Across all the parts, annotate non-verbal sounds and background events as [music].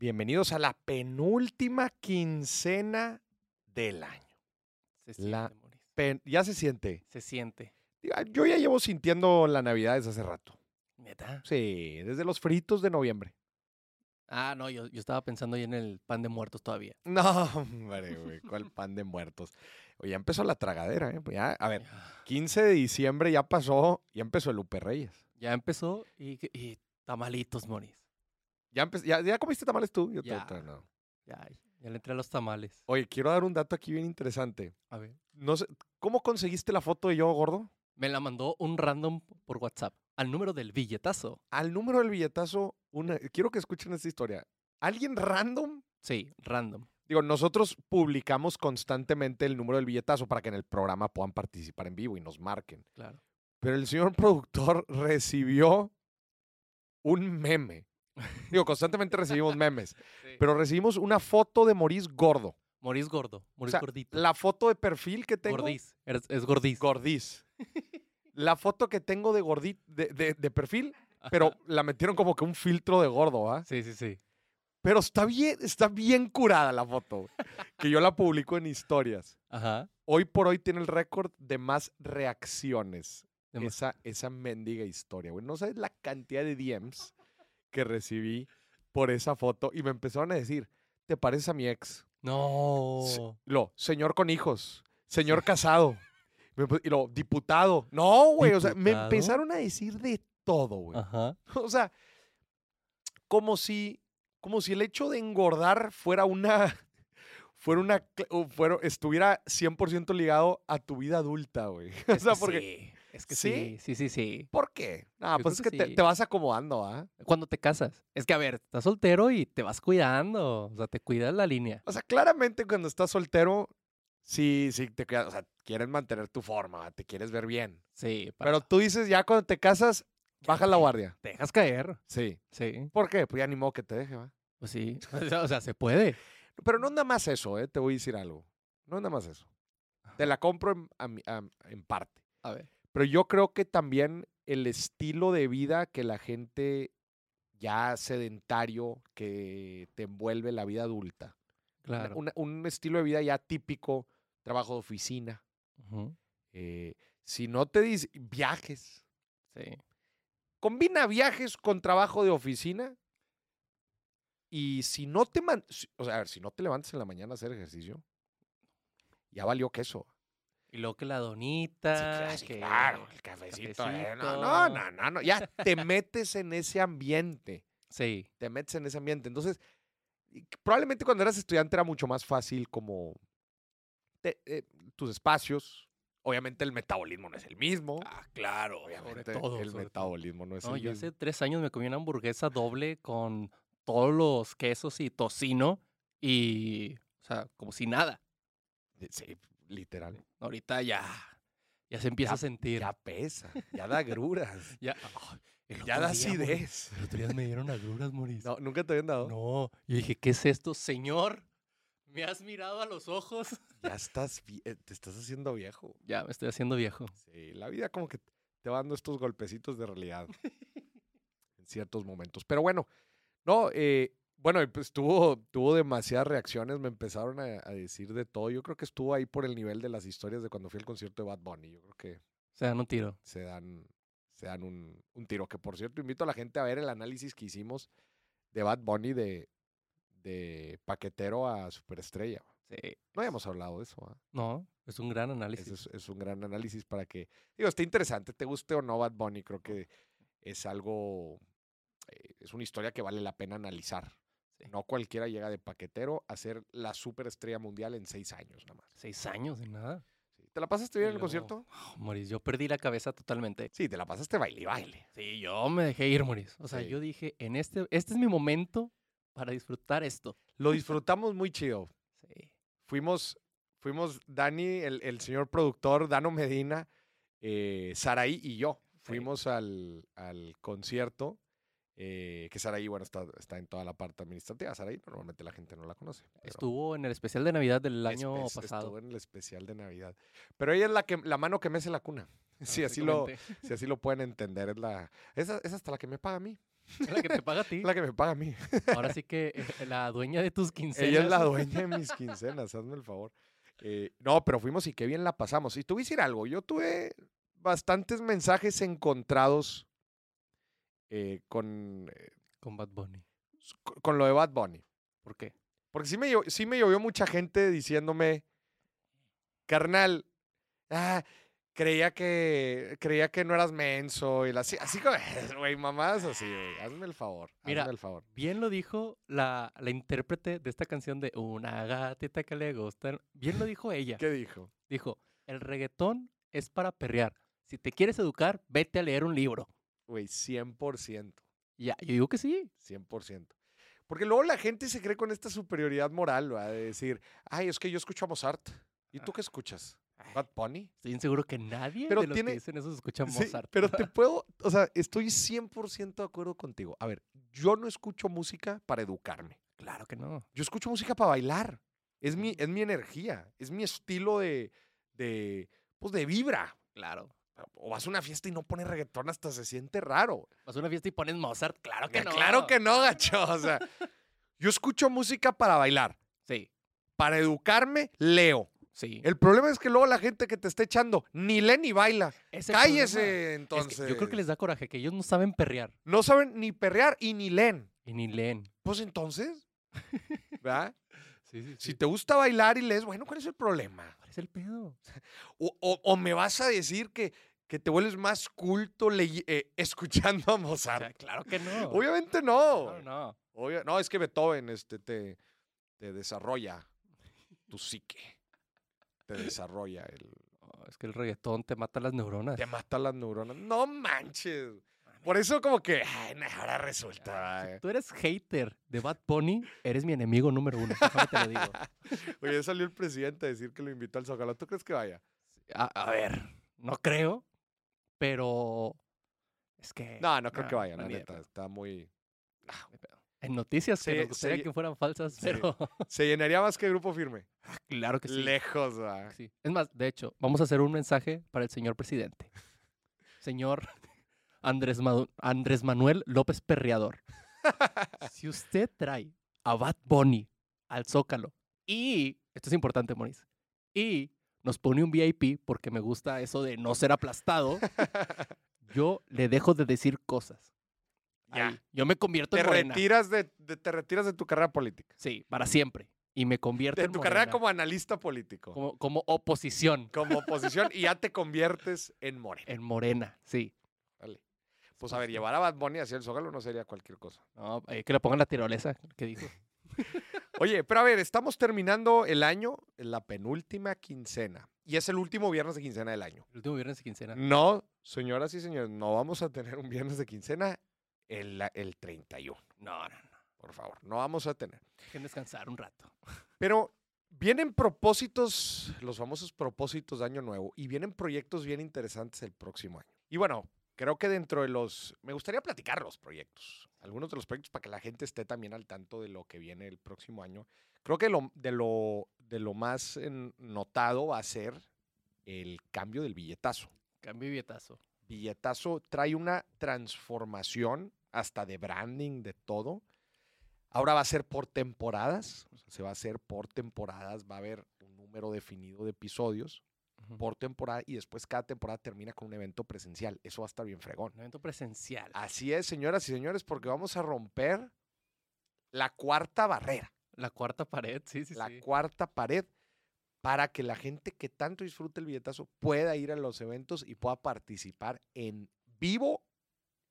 Bienvenidos a la penúltima quincena del año. Se siente, La-. Pen- ya se siente. Se siente. Yo ya llevo sintiendo la Navidad desde hace rato. ¿Neta? Sí, desde los fritos de noviembre. Ah, no, yo, yo estaba pensando ahí en el pan de muertos todavía. [laughs] No, hombre, güey, ¿cuál [laughs] pan de muertos? Oye, ya empezó la tragadera, ¿eh? Pues ya, a ver, 15 de diciembre ya pasó, ya empezó el Lupe Reyes. Ya empezó y, y tamalitos, Moris. ¿Ya, empe- ya, ya comiste tamales tú? Yo Ya. no. Ya, ya le entré a los tamales. Oye, quiero dar un dato aquí bien interesante. A ver. No sé, ¿cómo conseguiste la foto de yo gordo? Me la mandó un random por WhatsApp al número del billetazo. Al número del billetazo, una, quiero que escuchen esta historia. ¿Alguien random? Sí, random. Digo, nosotros publicamos constantemente el número del billetazo para que en el programa puedan participar en vivo y nos marquen. Claro. Pero el señor [laughs] productor recibió un meme. Digo, constantemente recibimos memes, [laughs] pero recibimos una foto de Moris gordo. Moris gordo. Moris sea, gordito. La foto de perfil que tengo. Gordiz. Es, es gordiz. Gordiz. [laughs] La foto que tengo de gordit de, de- de perfil, pero Ajá. la metieron como que un filtro de gordo, ¿ah? Sí, sí, sí. Pero está bien, está bien curada la foto, que yo la publico en historias. Ajá. Hoy por hoy tiene el récord de más reacciones. Esa, esa mendiga historia, güey. No sabes la cantidad de DMs que recibí por esa foto y me empezaron a decir, ¿te pareces a mi ex? No. Lo, señor con hijos, señor casado, y lo, diputado. No, güey, o sea, me empezaron a decir de todo, güey. Ajá. [laughs] O sea, como si, como si el hecho de engordar fuera una, [laughs] fuera una, fuera, estuviera 100% ligado a tu vida adulta, güey. [laughs] O sea, que porque, sí, es que ¿Sí? sí, sí, sí, sí. ¿por qué? Ah, Yo pues es que que te, sí. te vas acomodando, ¿ah? Cuando te casas. Es que, a ver, estás soltero y te vas cuidando. O sea, te cuidas la línea. O sea, claramente cuando estás soltero, sí, sí, te cuidas, o sea, quieres mantener tu forma, te quieres ver bien. Sí, para- Pero tú dices, ya cuando te casas, baja la guardia. te dejas caer. Sí. Sí, ¿Por qué? Pues ya ni modo que te deje, ¿va? pues sí. [laughs] O sea, o sea, se puede. Pero no nada más eso, ¿eh? Te voy a decir algo. No nada más eso. Te la compro en, a mi- a- en parte. A ver. Pero yo creo que también el estilo de vida que la gente ya sedentario que te envuelve la vida adulta. Claro. una- un estilo de vida ya típico, trabajo de oficina. Eh, si no te dice viajes, Sí. combina viajes con trabajo de oficina. Y si no te man- o sea, a ver, si no te levantas en la mañana a hacer ejercicio, ya valió queso. Y luego que la Sí, donita. claro, que el cafecito. eh, No, no, no, no, no, Ya te metes en ese ambiente. Sí. Te metes en ese ambiente. Entonces, probablemente cuando eras estudiante era mucho más fácil como te- eh, tus espacios. Obviamente el metabolismo no es el mismo. Ah, claro. Obviamente Sobre todo. el sobre todo. metabolismo no es No, el yo mismo. hace tres años me comí una hamburguesa doble con todos los quesos y tocino y, o sea, como si nada. Sí, literal. Ahorita ya, ya se empieza Ya- a sentir. Ya pesa, ya da gruras, [laughs] Ya, ya da acidez. El otro día me dieron agruras, Moris. No, nunca te habían dado. No, yo dije, ¿qué es esto, señor? ¿Me has mirado a los ojos? [laughs] Ya estás, eh, te estás haciendo viejo. Ya, me estoy haciendo viejo. Sí, la vida como que te va dando estos golpecitos de realidad [laughs] en ciertos momentos. Pero bueno, no, eh, bueno, y pues tuvo, tuvo demasiadas reacciones, me empezaron a, a decir de todo. Yo creo que estuvo ahí por el nivel de las historias de cuando fui al concierto de Bad Bunny. Yo creo que Se dan un tiro. se dan, se dan un, un tiro. Que por cierto, invito a la gente a ver el análisis que hicimos de Bad Bunny de, de paquetero a superestrella. Sí. No habíamos hablado de eso. ¿ah? No, es un gran análisis. Es, es un gran análisis para que, digo, está interesante, te guste o no Bad Bunny, creo que es algo, eh, es una historia que vale la pena analizar. Sí. No cualquiera llega de paquetero a ser la superestrella mundial en seis años nada más. Seis años de nada. Sí. ¿Te la pasaste bien en el concierto? Oh, Moris, yo perdí la cabeza totalmente. Sí, te la pasaste baile y baile. Sí, yo me dejé ir, Moris. O sea, Sí. yo dije, en este, este es mi momento para disfrutar esto. Lo disfrutamos muy chido. Sí. Fuimos, fuimos Dani, el, el señor productor, Dano Medina, eh, Saraí y yo. Fuimos al, al concierto, eh, que Saraí, bueno, está, está en toda la parte administrativa. Saraí normalmente la gente no la conoce. Estuvo en el especial de Navidad del año Estuvo pasado. en el especial de Navidad. Pero ella es la, que, la mano que mece la cuna. [laughs] Si así, lo, [laughs] si así lo pueden entender, es, la, esa, es hasta la que me paga a mí. [laughs] Es la que te paga a ti. Es la que me paga a mí. Ahora sí que eh, la dueña de tus quincenas. Ella es la dueña de mis quincenas, hazme el favor. Eh, no, pero fuimos y qué bien la pasamos. Y te voy a decir algo, yo tuve bastantes mensajes encontrados eh, con, eh, Con Bad Bunny. con- lo de Bad Bunny. ¿Por qué? Porque sí me, llo- sí me llovió mucha gente diciéndome, carnal, ah, creía que creía que no eras menso. Y la- así, así como, [laughs] güey, mamadas así, güey. Hazme el favor. Mira, hazme el favor. Bien lo dijo la, la intérprete de esta canción de Una gatita que le gusta. Bien lo dijo ella. ¿Qué dijo? Dijo, el reggaetón es para perrear. Si te quieres educar, vete a leer un libro. Güey, 100%. Ya, yo digo que sí. 100%. Porque luego la gente se cree con esta superioridad moral, ¿va? De decir, ay, es que yo escucho a Mozart. ¿Y tú qué escuchas? ¿Bad Bunny? Estoy seguro que nadie Pero de los tiene- que dicen eso escucha Sí, Mozart. pero te [laughs] puedo, o sea, estoy 100% de acuerdo contigo. A ver, yo no escucho música para educarme. Claro que no. Yo escucho música para bailar. Es mi, es mi energía, es mi estilo de, de, pues de vibra. Claro. O vas a una fiesta y no pones reggaetón hasta se siente raro. Vas a una fiesta y pones Mozart. Claro que no. Claro que no, gacho. O sea, yo escucho música para bailar. Sí, Para educarme, leo. sí. El problema es que luego la gente que te está echando ni lee ni baila. Ese Cállese, problema. Es que entonces. yo creo que les da coraje que ellos no saben perrear No saben ni perrear y ni leen. y ni leen. Pues entonces, ¿verdad? [laughs] Sí, sí, Si te gusta bailar y lees, bueno, ¿cuál es el problema? ¿Cuál es el pedo? O, o- o me vas a decir que, que te vuelves más culto eh, escuchando a O Mozart. sea, claro que no. Obviamente no. No, no. Obvia- no, es que Beethoven este, te, te desarrolla tu psique. Te desarrolla el... No, es que el reggaetón te mata las neuronas. Te mata las neuronas. No manches. Por eso como que, ay, ahora resulta. Si eh. tú eres hater de Bad Bunny, eres mi enemigo número uno. te lo digo. [laughs] Oye, salió el presidente a decir que lo invitó al Zócalo. ¿Tú crees que vaya? A, a ver, no creo, pero es que... No, no creo que no, vaya, no, la neta. Está muy... pedo. En noticias que Se- nos gustaría se- que fueran falsas, sí. pero [laughs] Se llenaría más que grupo firme. claro que sí. Lejos, va. Sí. Es más, de hecho, vamos a hacer un mensaje para el señor presidente. Señor [laughs] Andrés, Madu- Andrés Manuel López Perreador. [laughs] si usted trae a Bad Bunny al Zócalo y, esto es importante, Moris, y nos pone un VIP porque me gusta eso de no ser aplastado, [laughs] yo le dejo de decir cosas. Ya. Ahí. Yo me convierto Te en morena. retiras de, de- te retiras de tu carrera política. Sí, para siempre. Y me convierto De en tu carrera como analista político. Como, como, como oposición [laughs] oposición y ya te conviertes en morena. en morena, sí. Vale. Pues a ver, llevar a Bad Bunny hacia el Zócalo no sería cualquier cosa. No, eh, que le pongan la tirolesa, que dijo. [laughs] Oye, pero a ver, estamos terminando el año la penúltima quincena. Y es el último viernes de quincena del año. El último viernes de quincena. No, señoras y señores, no vamos a tener un viernes de quincena el, el 31. No, no, no. Por favor, no vamos a tener. Dejen descansar un rato. Pero vienen propósitos, los famosos propósitos de Año Nuevo, y vienen proyectos bien interesantes el próximo año. Y bueno, creo que dentro de los... Me gustaría platicar los proyectos, algunos de los proyectos para que la gente esté también al tanto de lo que viene el próximo año. Creo que lo, de, lo, de lo más notado va a ser el cambio del billetazo. Cambio y billetazo. Billetazo trae una transformación hasta de branding, de todo. Ahora va a ser por temporadas, o sea, se va a hacer por temporadas, va a haber un número definido de episodios Por temporada y después cada temporada termina con un evento presencial. Eso va a estar bien fregón. Un evento presencial. Así es, señoras y señores, porque vamos a romper la cuarta barrera, La cuarta pared, sí, sí, la sí. cuarta pared, para que la gente que tanto disfrute el billetazo pueda ir a los eventos y pueda participar en vivo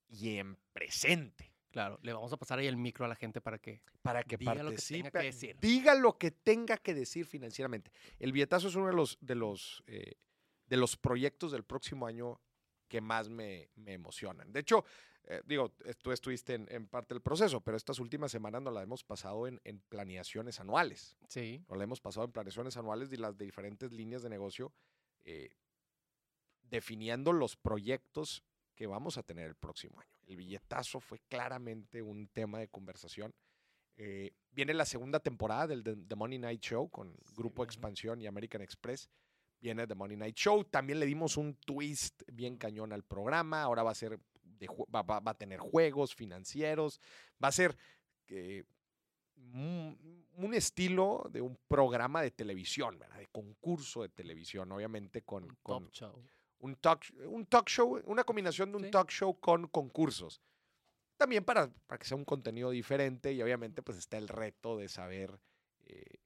y en presente. Claro, le vamos a pasar ahí el micro a la gente para que... para que Diga lo que tenga participe, que decir. diga lo que tenga que decir financieramente. El billetazo es uno de los, de los, eh, de los proyectos del próximo año que más me, me emocionan. De hecho, eh, digo, eh, tú estuviste en, en parte del proceso, pero estas últimas semanas nos la hemos pasado en, en planeaciones anuales. Sí. Nos la hemos pasado en planeaciones anuales de las diferentes líneas de negocio, eh, definiendo los proyectos que vamos a tener el próximo año. El billetazo fue claramente un tema de conversación. Eh, viene la segunda temporada del The, Money Night Show con Grupo. Expansión y American Express. Viene The Money Night Show. También le dimos un twist bien cañón al programa. Ahora va a ser de va, va- va a tener juegos financieros, va a ser eh, un, un estilo de un programa de televisión, ¿verdad? de concurso de televisión, obviamente con, con top show. Un, talk, un talk show, una combinación de un Sí. talk show con concursos. También para, para que sea un contenido diferente y obviamente pues está el reto de saber, eh,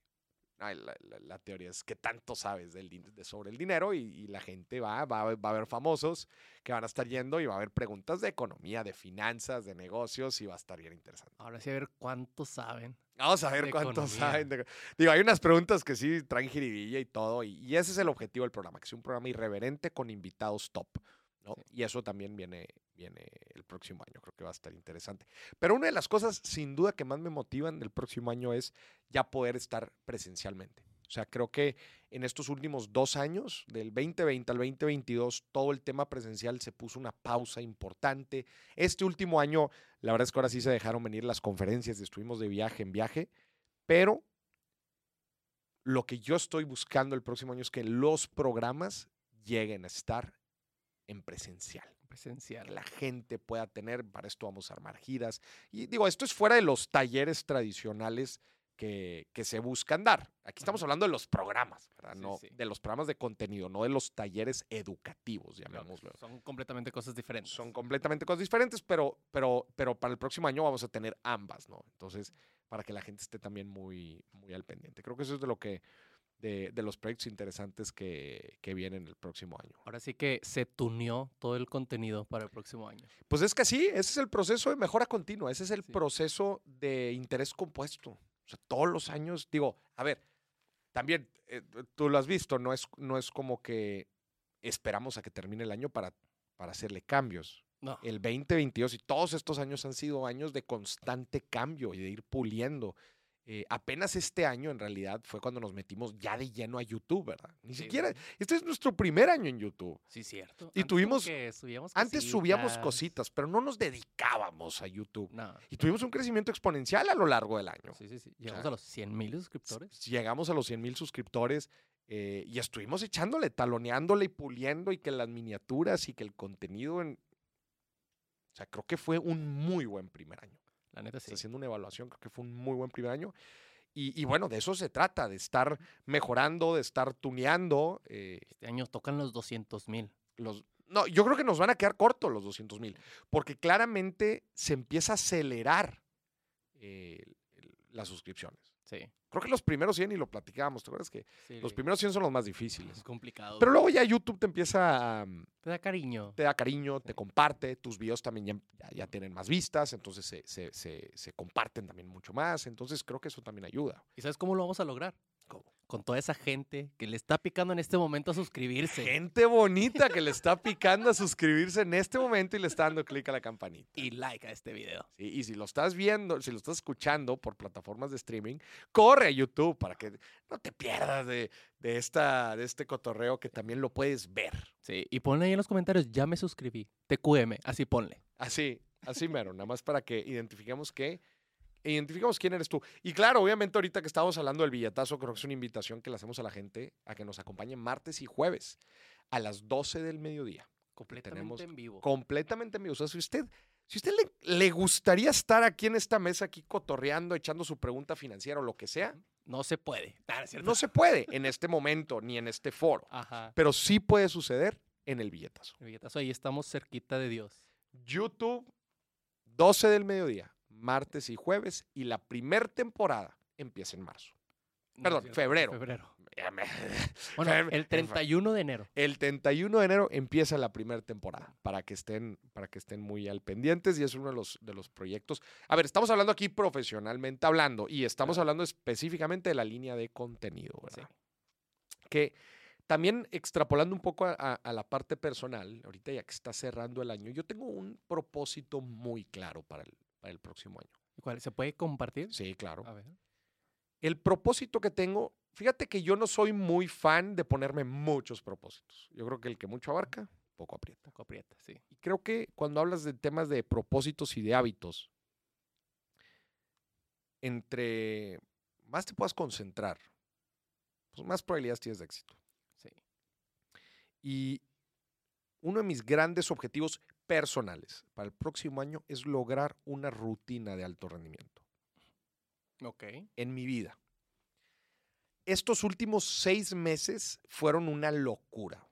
ay, la, la- la teoría es que tanto sabes del, de sobre el dinero y, y la gente va, va, va a haber famosos que van a estar yendo y va a haber preguntas de economía, de finanzas, de negocios y va a estar bien interesante. Ahora sí a ver cuántos saben. Vamos a ver cuántos economía. saben. de- Digo, hay unas preguntas que sí traen jiribilla y todo, y, y ese es el objetivo del programa, que sea un programa irreverente con invitados top. ¿no? Sí. Y eso también viene, viene el próximo año, creo que va a estar interesante. Pero una de las cosas, sin duda, que más me motivan del próximo año es ya poder estar presencialmente. O sea, creo que en estos últimos dos años, del 2020 al 2022, todo el tema presencial se puso una pausa importante. Este último año, la verdad es que ahora sí se dejaron venir las conferencias estuvimos de viaje en viaje, pero lo que yo estoy buscando el próximo año es que los programas lleguen a estar en presencial que Presencial. la gente pueda tener. Para esto vamos a armar giras. Y digo, esto es fuera de los talleres tradicionales que, que se buscan dar. Aquí estamos hablando de los programas, ¿verdad? Sí, no, sí. de los programas de contenido, no de los talleres educativos, Claro, llamémoslo. Son completamente cosas diferentes. Son completamente cosas diferentes, pero, pero, pero para el próximo año vamos a tener ambas, ¿no? Entonces, para que la gente esté también muy, muy al pendiente. Creo que eso es de lo que, de, de los proyectos interesantes que, que vienen el próximo año. Ahora sí que se tuneó todo el contenido para el próximo año. Pues es que sí, ese es el proceso de mejora continua, ese es el Sí. proceso de interés compuesto. O sea, todos los años, digo, a ver, también eh, tú lo has visto, no es, no es como que esperamos a que termine el año para, para hacerle cambios. No. El 2022 y todos estos años han sido años de constante cambio y de ir puliendo. Eh, apenas este año, en realidad, fue cuando nos metimos ya de lleno a YouTube, ¿verdad? Ni Sí, siquiera, este es nuestro primer año en YouTube. Sí, cierto. Y Antes tuvimos- que subíamos Antes subíamos cositas. pero no nos dedicábamos a YouTube. No. Y tuvimos un crecimiento exponencial a lo largo del año. Sí, sí, sí. Llegamos sea, a los 100 mil suscriptores. Llegamos a los 100 mil suscriptores eh, y estuvimos echándole, taloneándole y puliendo y que las miniaturas y que el contenido en... O sea, creo que fue un muy buen primer año. La neta sí. Haciendo una evaluación, creo que fue un muy buen primer año. Y, y bueno, de eso se trata, de estar mejorando, de estar tuneando. eh, Este año tocan los 200 mil. los, no, yo creo que nos van a quedar cortos los 200 mil, porque claramente se empieza a acelerar eh, las suscripciones. Sí. Creo que los primeros 100, y lo platicábamos, ¿te acuerdas que sí. los primeros 100 son los más difíciles? Es complicado. Pero luego ya YouTube te empieza a, te da cariño. te da cariño, te comparte, tus videos también ya, ya- ya tienen más vistas, entonces se, se- se- se comparten también mucho más, entonces creo que eso también ayuda. ¿Y sabes cómo lo vamos a lograr? ¿Cómo? Con toda esa gente que le está picando en este momento a suscribirse. Gente bonita que le [laughs] está picando a suscribirse en este momento y le está dando clic a la campanita. Y like a este video. Sí, y si lo estás viendo, si lo estás escuchando por plataformas de streaming, corre a YouTube para que no te pierdas de, de esta, de este cotorreo que también lo puedes ver. Sí. Y ponle ahí en los comentarios, ya me suscribí. TQM, así ponle. Así, así mero, nada más para que identifiquemos que identificamos quién eres tú. Y claro, obviamente ahorita que estamos hablando del billetazo, creo que es una invitación que le hacemos a la gente a que nos acompañe martes y jueves a las 12 del mediodía. Completamente tenemos en vivo. completamente en vivo. O sea, si usted, si usted le, le gustaría estar aquí en esta mesa, aquí cotorreando, echando su pregunta financiera o lo que sea, No se puede. [laughs] No se puede en este momento ni en este foro, Ajá. pero sí puede suceder en el billetazo. El billetazo, ahí estamos cerquita de Dios. YouTube, 12 del mediodía, martes y jueves, y la primer temporada empieza en marzo. Perdón, febrero. Febrero. [laughs] Bueno, el 31 de enero. El 31 de enero empieza la primera temporada para que estén, para que estén muy al pendientes y es uno de los, de los proyectos. A ver, estamos hablando aquí profesionalmente hablando y estamos Claro. hablando específicamente de la línea de contenido, Sí. ¿verdad? Que también extrapolando un poco a, a- a la parte personal, ahorita ya que está cerrando el año, yo tengo un propósito muy claro para el, para el próximo año. ¿Cuál? ¿Se puede compartir? Sí, claro. A ver. El propósito que tengo, fíjate que yo no soy muy fan de ponerme muchos propósitos. Yo creo que el que mucho abarca, poco aprieta. Poco aprieta, sí. Y creo que cuando hablas de temas de propósitos y de hábitos, entre más te puedas concentrar, pues más probabilidades tienes de éxito. Sí. Y uno de mis grandes objetivos personales para el próximo año es lograr una rutina de alto rendimiento Ok. en mi vida. Estos últimos seis meses fueron una locura.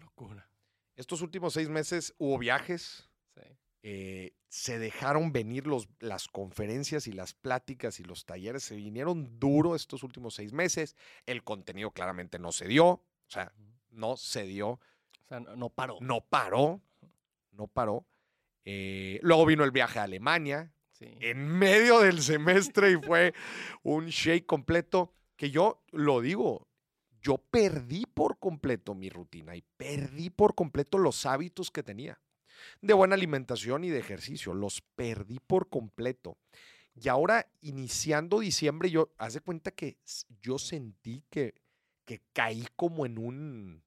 Locura. Estos últimos seis meses hubo viajes, Sí. eh, se dejaron venir los, las conferencias y las pláticas y los talleres, se vinieron duro estos últimos seis meses. El contenido claramente no se dio, o sea, no se dio, O sea, no, no paró. no paró, no paró. Eh, luego vino el viaje a Alemania, Sí. en medio del semestre y fue un shake completo que yo lo digo, yo perdí por completo mi rutina y perdí por completo los hábitos que tenía de buena alimentación y de ejercicio, los perdí por completo. Y ahora, iniciando diciembre, yo, haz de cuenta que yo sentí que, que caí como en un...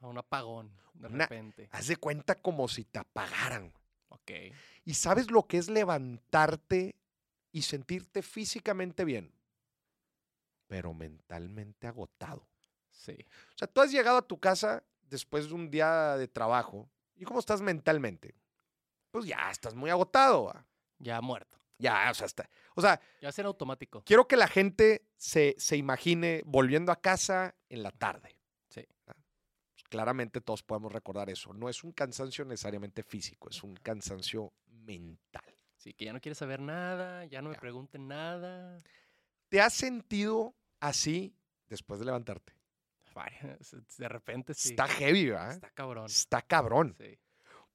A un apagón, de Una- repente. haz de cuenta como si te apagaran. Ok. ¿Y sabes lo que es levantarte y sentirte físicamente bien? Pero mentalmente agotado. Sí. O sea, tú has llegado a tu casa después de un día de trabajo. ¿Y cómo estás mentalmente? Pues ya estás muy agotado. ¿va? Ya muerto. Ya, o sea, está. O sea, Ya será automático. quiero que la gente se, se imagine volviendo a casa en la tarde. Claramente todos podemos recordar eso. No es un cansancio necesariamente físico, es un cansancio mental. Sí, que ya no quieres saber nada, ya no me pregunten nada. ¿Te has sentido así después de levantarte? De repente sí. Está heavy, ¿verdad? Está cabrón. Está cabrón. Sí.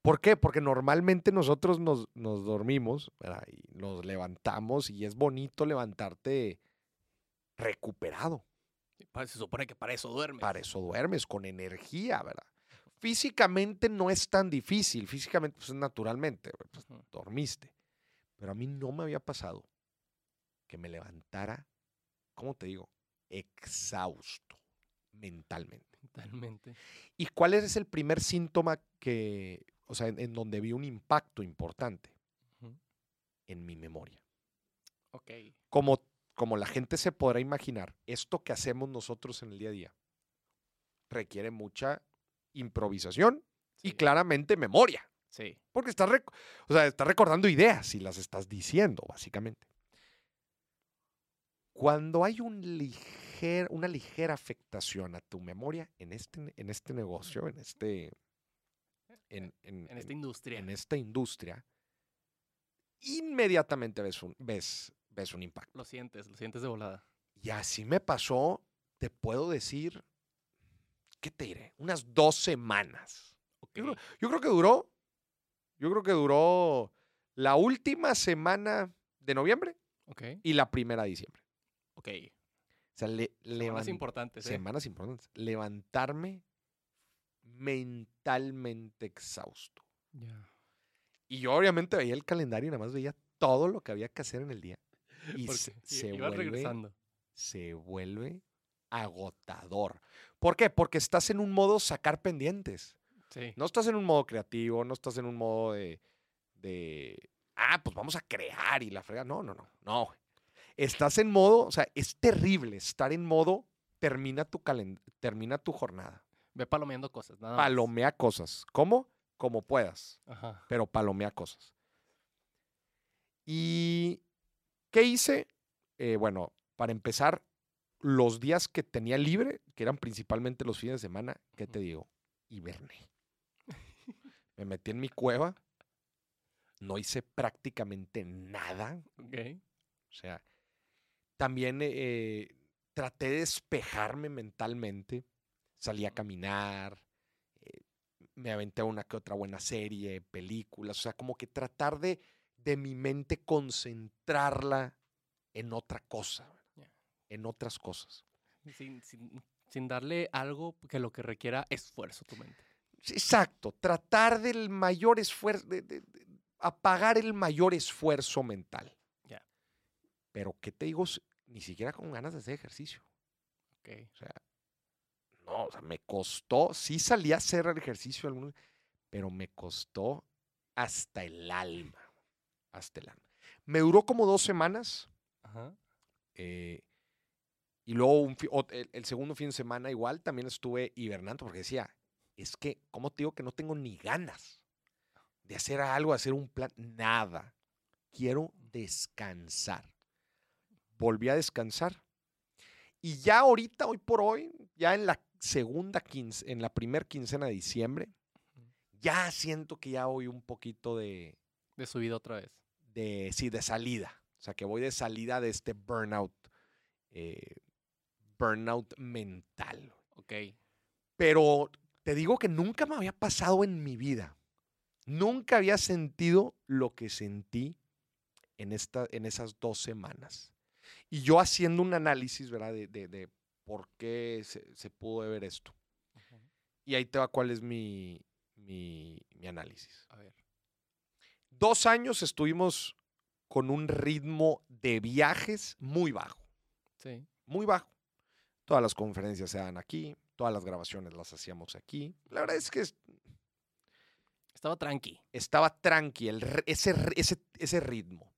¿Por qué? Porque normalmente nosotros nos, nos dormimos ¿verdad? y nos levantamos y es bonito levantarte recuperado. Se supone que para eso duermes. Para eso duermes con energía, ¿verdad? Físicamente no es tan difícil, físicamente pues naturalmente, pues, dormiste. Pero a mí no me había pasado que me levantara, ¿cómo te digo? Exhausto mentalmente. Totalmente. ¿Y cuál es el primer síntoma que, o sea, en, en donde vi un impacto importante? En mi memoria. Ok. Como, como la gente se podrá imaginar, esto que hacemos nosotros en el día a día requiere mucha improvisación y claramente memoria. Sí. Porque estás, o sea, estás recordando ideas y las estás diciendo, básicamente. Cuando hay un liger- una ligera afectación a tu memoria en este, en este negocio, en, este, en, en- En esta industria. en esta industria, inmediatamente ves un, ves, ves un impacto. Lo sientes, lo sientes de volada. Y así me pasó, te puedo decir, ¿qué te diré? Unas dos semanas. Yo creo, yo creo que duró, yo creo que duró la última semana de noviembre y la primera de diciembre. Ok. O sea, le, Semanas importantes, ¿eh? semanas importantes. Levantarme mentalmente exhausto. Y yo obviamente veía el calendario y nada más veía todo lo que había que hacer en el día. [laughs] Y Porque se, vuelve, regresando. se vuelve agotador. ¿Por qué? Porque estás en un modo sacar pendientes. Sí. No estás en un modo creativo, no estás en un modo de, de, ah, pues vamos a crear y la frega. No, no, no, no. Estás en modo, o sea, es terrible estar en modo, termina tu, termina tu jornada. Ve palomeando cosas, nada más. Palomea cosas. ¿Cómo? Como puedas, Ajá. pero palomea cosas. ¿Y qué hice? Eh, bueno, para empezar, los días que tenía libre, que eran principalmente los fines de semana, ¿qué te digo? Hiberné. Me metí en mi cueva, no hice prácticamente nada. Ok. O sea, también eh, traté de despejarme mentalmente. Salí a caminar, eh, me aventé una que otra buena serie, películas. O sea, como que tratar de, de mi mente concentrarla en otra cosa, en otras cosas. Sin, sin, sin darle algo que lo que requiera esfuerzo tu mente. Exacto, tratar del mayor esfuerzo, de, de- de apagar el mayor esfuerzo mental. Pero, ¿qué te digo? Ni siquiera con ganas de hacer ejercicio. Ok. O sea, no, o sea, me costó, sí salí a hacer el ejercicio, pero me costó hasta el alma, alma. Me duró como dos semanas Ajá. eh, y luego un el, el segundo fin de semana igual también estuve hibernando porque decía, es que, ¿cómo te digo que no tengo ni ganas de hacer algo, hacer un plan? Nada. Quiero descansar. Volví a descansar. Y ya ahorita, hoy por hoy, ya en la segunda quince, en la primera quincena de diciembre, ya siento que ya voy un poquito de, De subida otra vez. De, sí, de salida. O sea, que voy de salida de este burnout, eh, burnout mental. Ok. Pero te digo que nunca me había pasado en mi vida. Nunca había sentido lo que sentí en, esta, en esas dos semanas. Y yo haciendo un análisis, ¿verdad? De, de- de por qué se, se pudo ver esto. Y ahí te va cuál es mi, mi, mi análisis. A ver. Dos años estuvimos con un ritmo de viajes muy bajo. Sí. muy bajo. Todas las conferencias se dan aquí, todas las grabaciones las hacíamos aquí. La verdad es que es- Estaba tranqui. estaba tranqui el ese, ese, ese ritmo.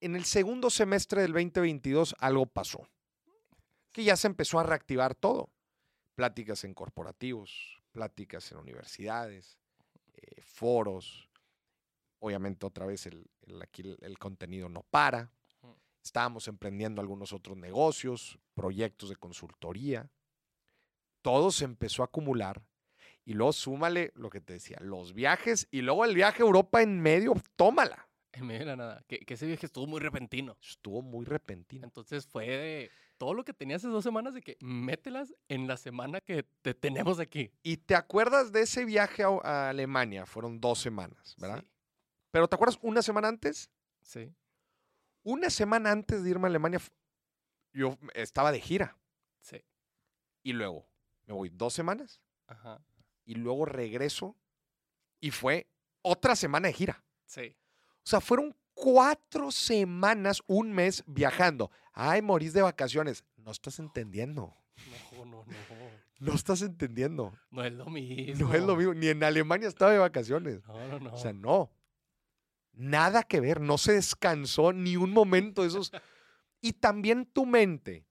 En el segundo semestre del 2022 algo pasó, que ya se empezó a reactivar todo. Pláticas en corporativos, pláticas en universidades, eh, foros. Obviamente otra vez el, el- aquí el- el contenido no para. Estábamos emprendiendo algunos otros negocios, proyectos de consultoría. Todo se empezó a acumular. Y luego súmale lo que te decía, los viajes y luego el viaje a Europa en medio, tómala. En medio de la nada. Que, que ese viaje estuvo muy repentino. Estuvo muy repentino. Entonces fue de todo lo que tenía hace dos semanas de que mételas en la semana que te tenemos aquí. ¿Y te acuerdas de ese viaje a, a Alemania? Fueron dos semanas, ¿verdad? Sí. Pero ¿te acuerdas una semana antes? Sí. Una semana antes de irme a Alemania, yo estaba de gira. Sí. Y luego me voy dos semanas Ajá. y luego regreso y fue otra semana de gira. Sí. O sea, fueron cuatro semanas, un mes viajando. Ay, morís de vacaciones. No estás entendiendo. No, no, no. No estás entendiendo. No es lo mismo. No es lo mismo. Ni en Alemania estaba de vacaciones. No, no, no. O sea, no. Nada que ver. No se descansó ni un momento de esos. [laughs] Y también tu mente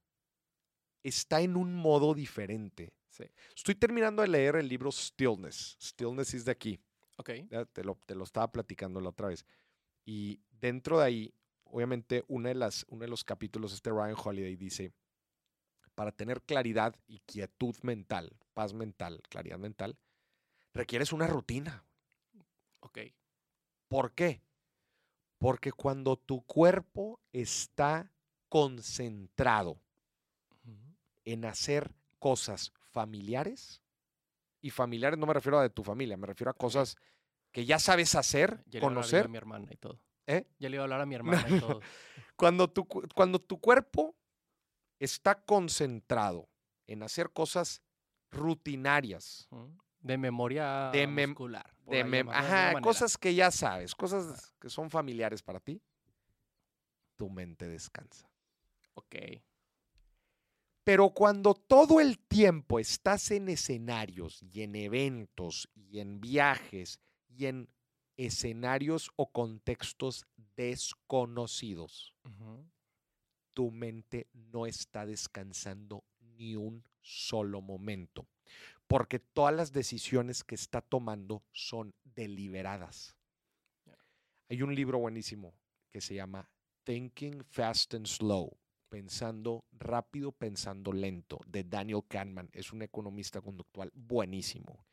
está en un modo diferente. Sí. Estoy terminando de leer el libro Stillness. Stillness es de aquí. Ok. Te lo, te lo estaba platicando la otra vez. Y dentro de ahí, obviamente, una de las, uno de los capítulos, este Ryan Holiday dice, para tener claridad y quietud mental, paz mental, claridad mental, requieres una rutina. Ok. ¿Por qué? Porque cuando tu cuerpo está concentrado en hacer cosas familiares, y familiares no me refiero a de tu familia, me refiero a cosas que ya sabes hacer, Ya conocer, a mi hermana y todo. ¿eh? Ya le iba a hablar a mi [laughs] hermana y todo. Cuando tu, cu- cuando tu cuerpo está concentrado en hacer cosas rutinarias. De memoria De mem- muscular. De mem- ajá, cosas que ya sabes, cosas que son familiares para ti, tu mente descansa. Ok. Pero cuando todo el tiempo estás en escenarios y en eventos y en viajes y en escenarios o contextos desconocidos, tu mente no está descansando ni un solo momento, porque todas las decisiones que está tomando son deliberadas. Hay un libro buenísimo que se llama Thinking Fast and Slow, pensando rápido, pensando lento, de Daniel Kahneman. Es un economista conductual buenísimo.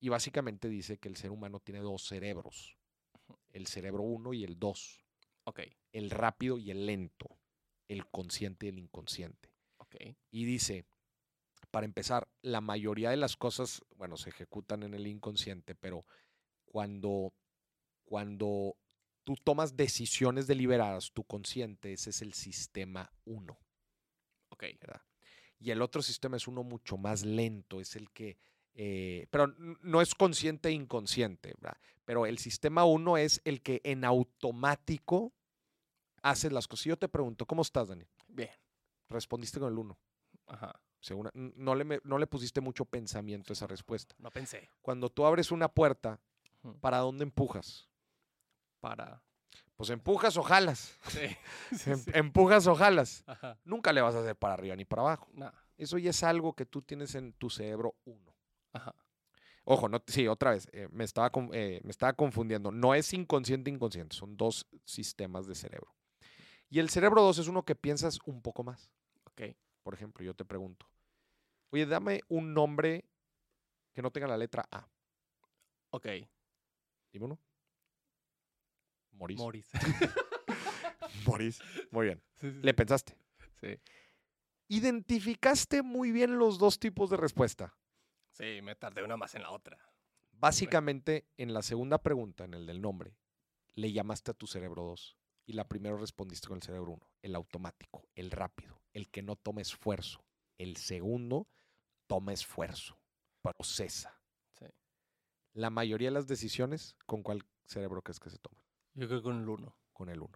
Y básicamente dice que el ser humano tiene dos cerebros, el cerebro 1 y el 2 Ok. el rápido y el lento, el consciente y el inconsciente. Y dice, para empezar, la mayoría de las cosas, bueno, se ejecutan en el inconsciente, pero cuando, cuando tú tomas decisiones deliberadas, tu consciente, ese es el sistema 1, Ok. ¿verdad? Y el otro sistema es uno mucho más lento, es el que, eh, pero no es consciente e inconsciente, ¿verdad? Pero el sistema 1 es el que en automático haces las cosas. Y yo te pregunto, ¿cómo estás, Dani? Bien. Respondiste con el 1. Ajá. No, le, no le pusiste mucho pensamiento a esa respuesta. No pensé. Cuando tú abres una puerta. ¿para dónde empujas? Para. Pues empujas o jalas. [laughs] Sí. [laughs] sí, Em- sí. Empujas o jalas. Ajá. Nunca le vas a hacer para arriba ni para abajo. Nah. Eso ya es algo que tú tienes en tu cerebro 1. Ajá. Ojo, no, sí, otra vez, eh, me, estaba, eh, me estaba confundiendo. No es inconsciente inconsciente, son dos sistemas de cerebro. Y el cerebro 2 es uno que piensas un poco más. Ok. Por ejemplo, yo te pregunto, oye, dame un nombre que no tenga la letra A. Ok. Dime uno. Moris. Moris. [laughs] Moris. Muy bien. [laughs] Sí, sí, Le sí. pensaste. Sí. Identificaste muy bien los dos tipos de respuesta. Sí, me tardé una más en la otra. Básicamente, en la segunda pregunta, en el del nombre, le llamaste a tu cerebro 2 y la primero respondiste con el cerebro 1, el automático, el rápido, el que no toma esfuerzo. El segundo toma esfuerzo, procesa. Sí. La mayoría de las decisiones, ¿con cuál cerebro crees que se toman? Yo creo que con el uno. Con el 1.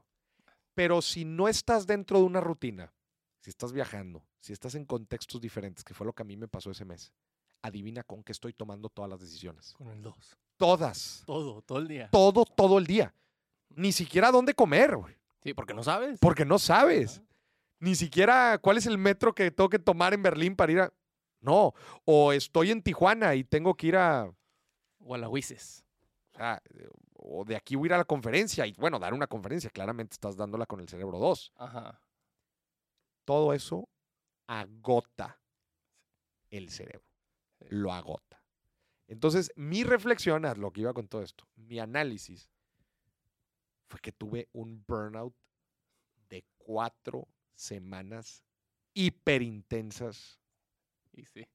Pero si no estás dentro de una rutina, si estás viajando, si estás en contextos diferentes, que fue lo que a mí me pasó ese mes, adivina con qué estoy tomando todas las decisiones. Con el dos. Todas. Todo, todo el día. todo, todo el día. Ni siquiera dónde comer, güey, Sí, porque no sabes. porque no sabes. Ni siquiera cuál es el metro que tengo que tomar en Berlín para ir a... No, o estoy en Tijuana y tengo que ir a... O a la Wises. O, sea, eh, o de aquí voy a ir a la conferencia y bueno, dar una conferencia, claramente estás dándola con el cerebro 2. Ajá. Todo eso agota el cerebro, Sí. lo agota. Entonces, mi reflexión, a lo que iba con todo esto, mi análisis, fue que tuve un burnout de cuatro semanas hiperintensas. Y sí.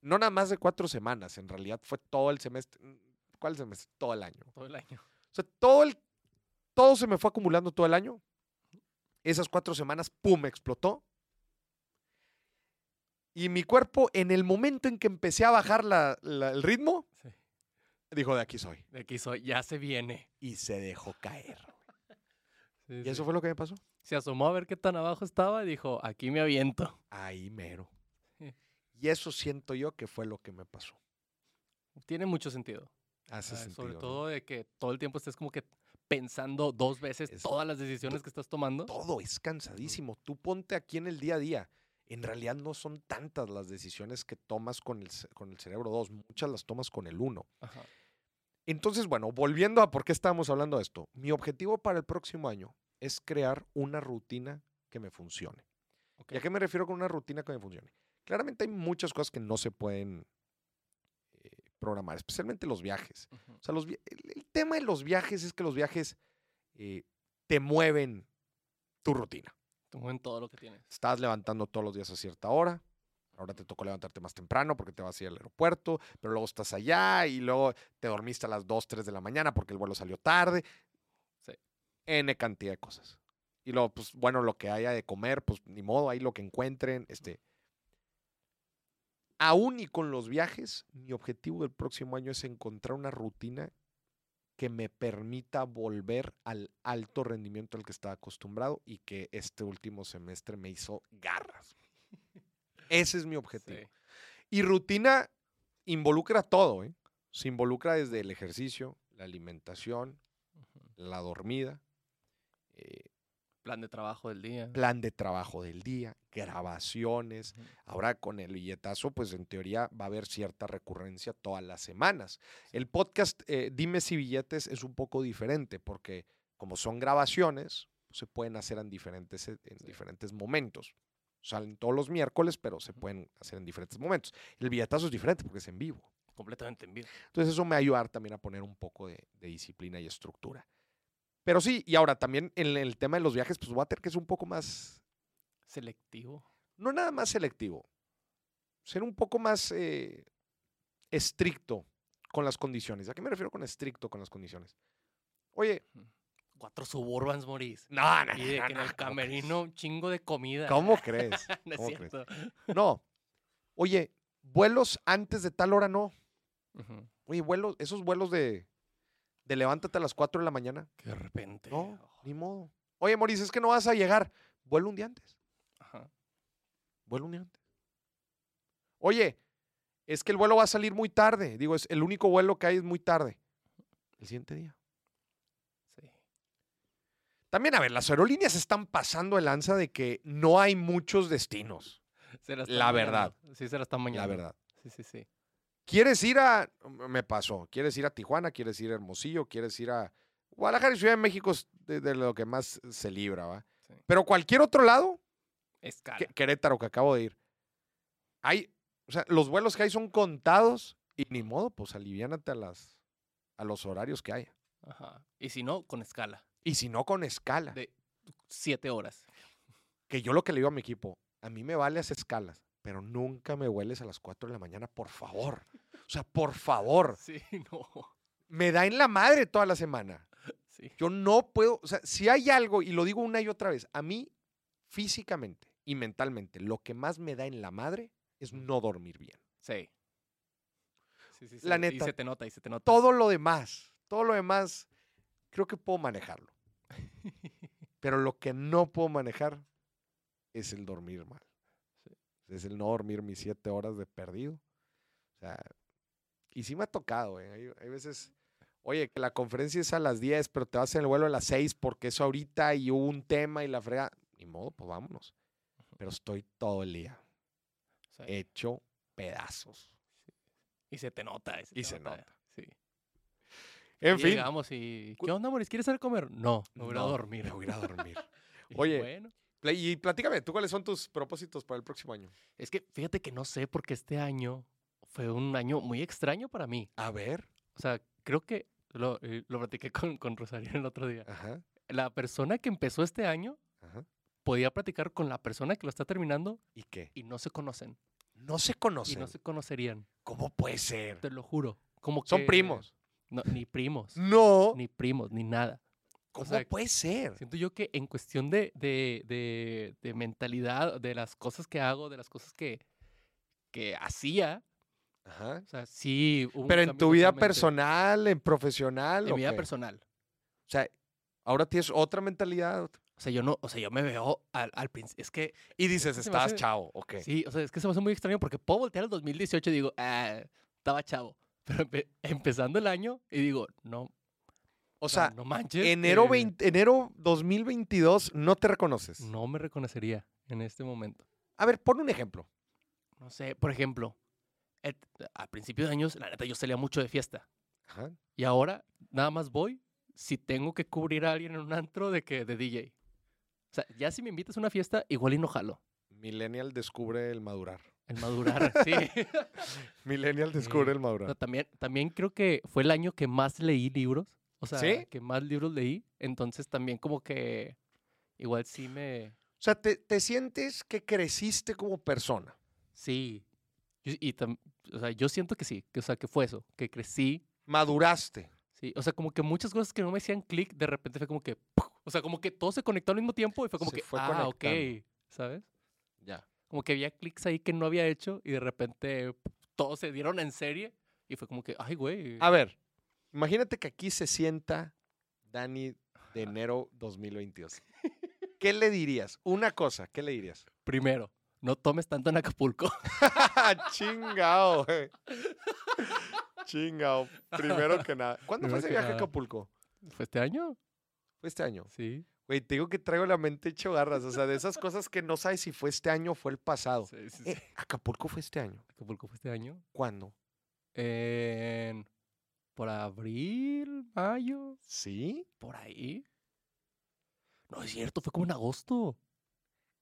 No nada más de cuatro semanas, en realidad fue todo el semestre. ¿Cuál semestre? Todo el año. Todo el año. O sea, todo, el, todo se me fue acumulando todo el año. Esas cuatro semanas, ¡pum!, explotó. Y mi cuerpo, en el momento en que empecé a bajar la- la- el ritmo, Sí. dijo, de aquí soy. De aquí soy. Ya se viene. Y se dejó caer. Sí, Y sí. eso fue lo que me pasó. Se asomó a ver qué tan abajo estaba y dijo, aquí me aviento. Ahí mero. Y eso siento yo que fue lo que me pasó. Tiene mucho sentido. Hace Ah, sentido. Sobre ¿no? todo de que todo el tiempo estés como que pensando dos veces Es- todas las decisiones que estás tomando. Todo es cansadísimo. Tú ponte aquí en el día a día. En realidad no son tantas las decisiones que tomas con el, con el cerebro 2. Muchas las tomas con el 1. Ajá. Entonces, bueno, volviendo a por qué estábamos hablando de esto. Mi objetivo para el próximo año es crear una rutina que me funcione. ok. ¿Y a qué me refiero con una rutina que me funcione? Claramente hay muchas cosas que no se pueden eh, programar, especialmente los viajes. O sea, los el, el tema de los viajes es que los viajes eh, te mueven tu rutina. Te mueven todo lo que tienes. Estás levantando todos los días a cierta hora. Ahora te tocó levantarte más temprano porque te vas a ir al aeropuerto, pero luego estás allá y luego te dormiste a las 2, 3 de la mañana porque el vuelo salió tarde. Sí. N cantidad de cosas. Y luego, pues bueno, lo que haya de comer, pues ni modo, ahí lo que encuentren. Este. Aún y con los viajes, mi objetivo del próximo año es encontrar una rutina que me permita volver al alto rendimiento al que estaba acostumbrado y que este último semestre me hizo garras. Ese es mi objetivo. Sí. Y rutina involucra todo, ¿eh? Se involucra desde el ejercicio, la alimentación, la dormida, eh, Plan de trabajo del día. plan de trabajo del día, grabaciones. Ahora con el billetazo, pues en teoría va a haber cierta recurrencia todas las semanas. El podcast eh, Dime si billetes es un poco diferente porque como son grabaciones, se pueden hacer en diferentes, e- en Sí. diferentes momentos. Salen todos los miércoles, pero se pueden hacer en diferentes momentos. El billetazo es diferente porque es en vivo. Completamente en vivo. Entonces eso me va a ayudar también a poner un poco de, de disciplina y estructura. Pero sí, y ahora también en el tema de los viajes, pues voy a tener que ser un poco más, Selectivo. no nada más selectivo, ser un poco más eh, estricto con las condiciones. ¿A qué me refiero con estricto con las condiciones? Oye, Cuatro suburbans, Moris. no, no, Y de no, que en el ¿cómo camerino un chingo de comida. ¿Cómo [laughs] crees? no es ¿Cómo crees? No. Oye, vuelos antes de tal hora no. Oye, vuelos, esos vuelos de, de levántate a las 4 de la mañana. Que de repente. No, oh, ni modo. Oye, Moris, es que no vas a llegar. Vuelo un día antes. Ajá. Vuelo un día antes. Oye, es que el vuelo va a salir muy tarde. Digo, es el único vuelo que hay es muy tarde. El siguiente día. Sí. También, a ver, las aerolíneas están pasando el lanza de que no hay muchos destinos. Se la, verdad. Sí, se la están bañando. La verdad. Sí, sí, sí. ¿Quieres ir a, me pasó, quieres ir a Tijuana, quieres ir a Hermosillo, quieres ir a Guadalajara y Ciudad de México es de, de lo que más se libra, ¿va? Sí. Pero cualquier otro lado, Escala. Que- Querétaro, que acabo de ir. Hay, o sea, los vuelos que hay son contados y ni modo, pues aliviánate a las a los horarios que hay. Ajá. Y si no, con escala. Y si no con escala, De siete horas. que yo lo que le digo a mi equipo, a mí me vale hacer escalas, pero nunca me vueles a las 4 de la mañana, por favor. O sea, por favor, [laughs] Sí, no. me da en la madre toda la semana. Sí. Yo no puedo, o sea, si hay algo, y lo digo una y otra vez, a mí físicamente y mentalmente, lo que más me da en la madre es no dormir bien. Sí. Sí, sí, sí. La Y neta, se te nota, y se te nota. todo lo demás, todo lo demás, creo que puedo manejarlo. [laughs] Pero lo que no puedo manejar es el dormir mal. Es el no dormir mis siete horas de perdido. O sea, y sí me ha tocado, ¿eh? Hay, hay veces, oye, que la conferencia es a las 10, pero te vas en el vuelo a las 6 porque eso ahorita y hubo un tema y la frega. Ni modo, pues vámonos. Pero estoy todo el día Sí. hecho pedazos. Y se te nota. Se, Y te se nota. Sí. En Y fin. Llegamos y. ¿Qué onda, Moris? ¿Quieres ir a comer? No, me voy a ir a No, dormir. Me voy a ir a dormir. [laughs] Oye, Bueno. Y platícame, ¿tú cuáles son tus propósitos para el próximo año? Es que fíjate que no sé porque este año fue un año muy extraño para mí. A ver. O sea, creo que lo, eh, lo platiqué con, con Rosario el otro día. Ajá, La persona que empezó este año ajá. podía platicar con la persona que lo está terminando ¿Y qué? y no se conocen. No se Y conocen. no se conocerían. ¿Cómo puede ser? Te lo juro. Como Son primos. No, ni primos. No. Ni primos, ni nada. ¿Cómo sea, puede ser? Siento yo que en cuestión de, de, de- de mentalidad, de las cosas que hago, de las cosas que, que hacía, Ajá. o sea, sí. Pero en tu vida personal, en profesional. En ¿o mi vida personal. O sea, ahora tienes otra mentalidad. O sea, yo no, o sea, yo me veo al, al principio. Es que, Y dices, que me estás hace- chavo, ok. sí, o sea, es que se me hace muy extraño porque puedo voltear al 2018 y digo, ah, estaba chavo. [laughs] Pero empe- empezando el año y digo, no, O sea, no manches. enero, eh, 20 enero 2022 no te reconoces. No me reconocería en este momento. A ver, pon un ejemplo. No sé, por ejemplo, et- a principios de años, la neta, yo salía mucho de fiesta. Ajá. Y ahora nada más voy si tengo que cubrir a alguien en un antro de que de DJ. O sea, ya si me invitas a una fiesta, igual y no jalo. Millennial descubre el madurar. El madurar, [laughs] sí. Millennial Sí. descubre el madurar. también, también creo que fue el año que más leí libros. O sea, ¿Sí? que más libros leí. Entonces también como que igual sí me... O sea, te, te sientes que creciste como persona. Sí. Y, y tam- o sea, yo siento que sí. Que, o sea, que fue eso. Que crecí. Maduraste. Sí. O sea, como que muchas cosas que no me hacían clic, de repente fue como que... ¡puf! O sea, como que todo se conectó al mismo tiempo y fue como Se que... fue ah, ok. conectando. ¿Sabes? Ya. como que había clics ahí que no había hecho y de repente todos se dieron en serie y fue como que, ay, güey. A ver, imagínate que aquí se sienta Dani de enero 2022. ¿Qué le dirías? Una cosa, ¿qué le dirías? Primero, no tomes tanto en Acapulco. [laughs] [laughs] Chingao, güey. Chingao. Primero que nada. ¿Cuándo fue ese viaje a. Acapulco? ¿Fue este año? Fue este año. Sí. Güey, te digo que traigo la mente hecho garras. O sea, de esas cosas que no sabes si fue este año o fue el pasado. Sí, sí, Eh, sí. Acapulco fue este año. Acapulco fue este año. ¿Cuándo? En... Por abril, mayo, ¿Sí? por ahí. No es cierto, fue como en agosto.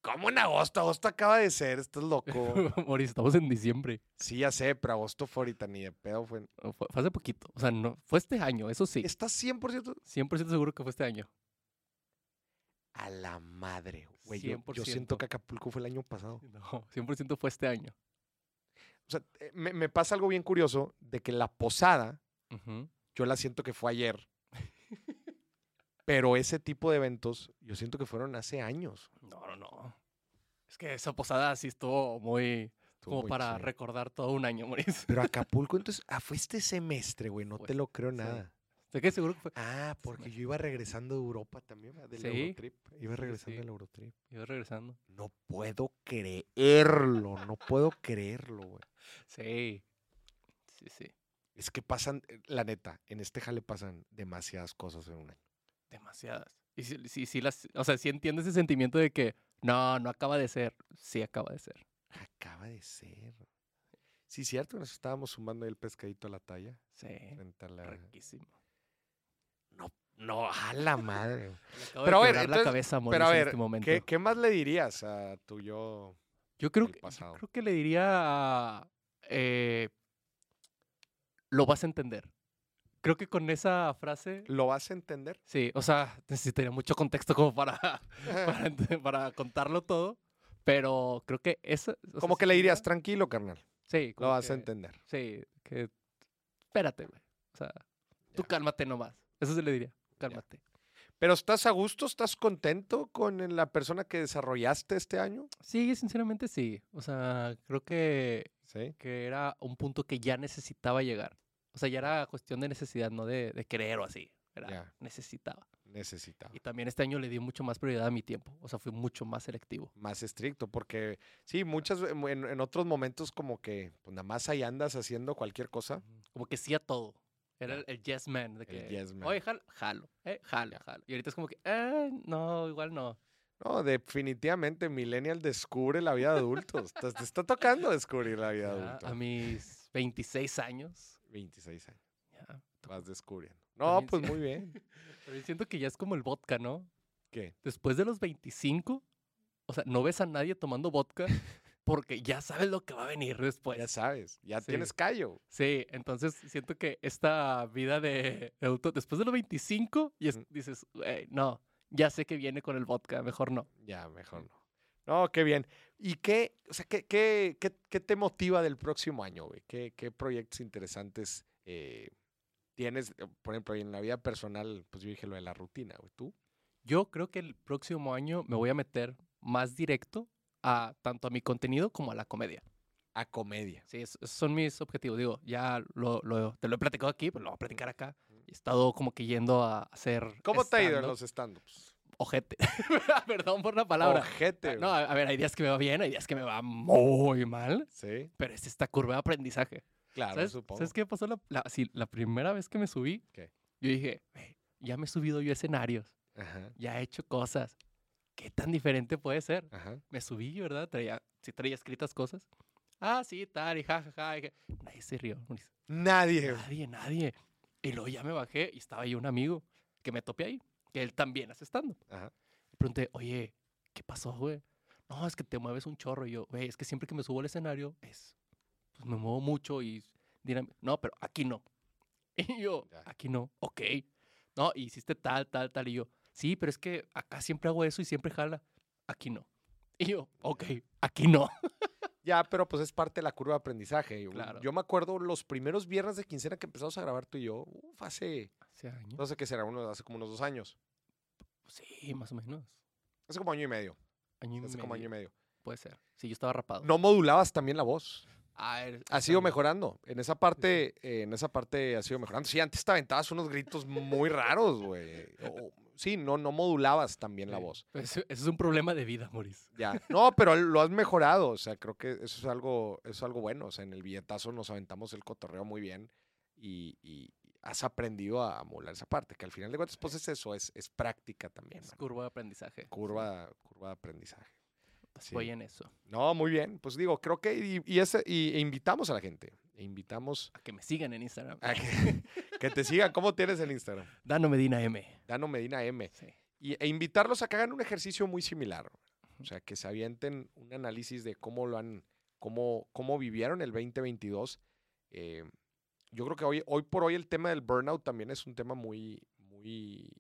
¿Cómo en agosto? Agosto acaba de ser, estás loco. [laughs] Moris, estamos en diciembre. Sí, ya sé, pero agosto fue ahorita, ni de pedo fue. No, Fue, fue hace poquito. O sea, no, fue este año, eso sí. ¿Estás 100%? 100% seguro que fue este año. A la madre, güey. Yo, yo 100%. siento que Acapulco fue el año pasado. No, 100% fue este año. O sea, eh, me, me pasa algo bien curioso de que la posada, Yo la siento que fue ayer. [laughs] pero ese tipo de eventos, yo siento que fueron hace años. No, no, no. Es que esa posada sí estuvo muy... Estuvo como muy para chido. recordar todo un año, [laughs] Moris. Pero Acapulco, entonces, ah, fue este semestre, güey, no te lo creo sí. nada. Estoy que seguro que fue... Ah, porque yo iba regresando de Europa también, ¿verdad? del Sí. Eurotrip. Iba regresando sí. del Eurotrip. Iba regresando. No puedo creerlo, no puedo creerlo, güey. Sí. Sí, sí. Es que pasan, eh, la neta, en este jale pasan demasiadas cosas en un año. Demasiadas. Y sí, sí, sí las... O sea, sí entiendo ese sentimiento de que no, no acaba de ser. Sí acaba de ser. Acaba de ser. Sí, cierto, nos estábamos sumando ahí el pescadito a la talla. Sí. Frente a la... Riquísimo. No, no, a la madre. [laughs] acabo Pero a ver, entonces- la cabeza Pero a en ver, este momento. ¿qué, qué más le dirías a tu yo? Yo creo que, yo creo que le diría, eh, lo vas a entender. Creo que con esa frase, ¿Lo vas a entender? sí, o sea, [laughs] necesitaría mucho contexto como para, [laughs] [laughs] para, contarlo todo, pero creo que eso... Como que le diría- dirías, tranquilo, carnal. Sí, Lo vas a entender. Sí, que espérate, güey. O sea, tú Ya. cálmate nomás. Eso se le diría, cálmate. ¿Pero estás a gusto? ¿Estás contento con la persona que desarrollaste este año? Sí, sinceramente sí. O sea, creo que Sí. que era un punto que ya necesitaba llegar. O sea, ya era cuestión de necesidad, no de, de querer o así. Era, Ya. necesitaba. Necesitaba. Y también este año le di mucho más prioridad a mi tiempo. O sea, fui mucho más selectivo. Más estricto, porque sí, muchas, en otros momentos como que pues nada más ahí andas haciendo cualquier cosa. Como que sí a todo. Era el, el yes man. De que, yes man. Oye, jalo, jalo, eh, jalo, jalo. Y ahorita es como que, eh, no, igual no. No, definitivamente Millennial descubre la vida de adultos. te, te está tocando descubrir la vida de adultos. a mis 26 años. 26 años. Ya, Vas descubriendo. No, También pues sí. muy bien. [laughs] pero siento que ya es como el vodka, ¿no? ¿Qué? Después de los 25, o sea, no ves a nadie tomando vodka [laughs] porque ya sabes lo que va a venir después. Ya sabes, ya Sí. tienes callo. Sí, entonces siento que esta vida de de adulto, después de los 25, y es- Mm. dices, "Güey, no, ya sé que viene con el vodka, mejor no. Ya, mejor no. No, qué bien. ¿Y qué, o sea, qué, qué, qué, qué te motiva del próximo año, güey? ¿Qué, qué proyectos interesantes eh, tienes? Por ejemplo, en la vida personal, pues yo dije lo de la rutina, güey. ¿Tú? Yo creo que el próximo año me voy a meter más directo a tanto a mi contenido como a la comedia. A comedia. Sí, es- esos son mis objetivos. Digo, ya lo, lo- te lo he platicado aquí, pero lo voy a platicar acá. He estado como que yendo a hacer. ¿Cómo te ha ido en los stand-ups? Ojete. [laughs] Perdón por la palabra. Ojete, No, güey. a a ver, hay días que me va bien, hay días que me va muy mal, Sí, pero es esta curva de aprendizaje. claro, ¿Sabes, supongo. ¿Sabes qué pasó la, la, sí, la primera vez que me subí? ¿Qué? Yo dije, "Güey, ya me he subido yo a escenarios, Ajá, ya he hecho cosas. ¿Qué tan diferente puede ser? ajá. Me subí, ¿verdad? Traía, sí traía escritas cosas. Ah, sí, tal, y jajaja. y que- Nadie se rió. Nadie. Nadie, nadie. Y luego ya me bajé y estaba ahí un amigo que me topé ahí, que él también hace estando. Ajá. Le pregunté, oye, ¿qué pasó, güey? No, es que te mueves un chorro. Y yo, güey, es que siempre que me subo al escenario, es, pues me muevo mucho y no, pero aquí no. [laughs] Y yo, Ya. aquí no, ok. No, y hiciste tal, tal, tal. Y yo, sí, pero es que acá siempre hago eso y siempre jala. Aquí no. Y yo, ok, aquí no. [laughs] Ya, pero pues es parte de la curva de aprendizaje. Yo- Claro. Yo me acuerdo los primeros viernes de quincena que empezamos a grabar tú y yo, uf, hace, Hace años. no sé qué será, uno, hace como unos dos años. Sí, más o menos. Hace como año y medio. Año y Hace como año y medio. medio. Puede ser. Sí, yo estaba rapado. No modulabas también la voz. Ah, Ha sido también. mejorando. En esa parte, eh, en esa parte ha sido mejorando. Sí, antes te aventabas unos gritos muy raros, güey. [laughs] O- Sí, no, no modulabas también la voz. Pues, Eso, es un problema de vida, Maurice. Ya. No, pero lo has mejorado. O sea, creo que eso es algo, eso es algo bueno. O sea, en el billetazo nos aventamos el cotorreo muy bien y, y has aprendido a modular esa parte. Que al final de cuentas, pues es eso, es, es práctica también. Es mano. curva de aprendizaje. Curva, curva de aprendizaje. Sí. Voy en eso. No, muy bien. Pues digo, creo que y, y ese, y, e invitamos a la gente. E invitamos A que me sigan en Instagram. a que, [laughs] que te sigan. ¿Cómo tienes el Instagram? Dano Medina M. Dano Medina M. Sí. Y, e invitarlos a que hagan un ejercicio muy similar. O sea, que se avienten un análisis de cómo lo han, cómo, cómo vivieron el 2022. Eh, yo creo que hoy, hoy por hoy el tema del burnout también es un tema muy, muy,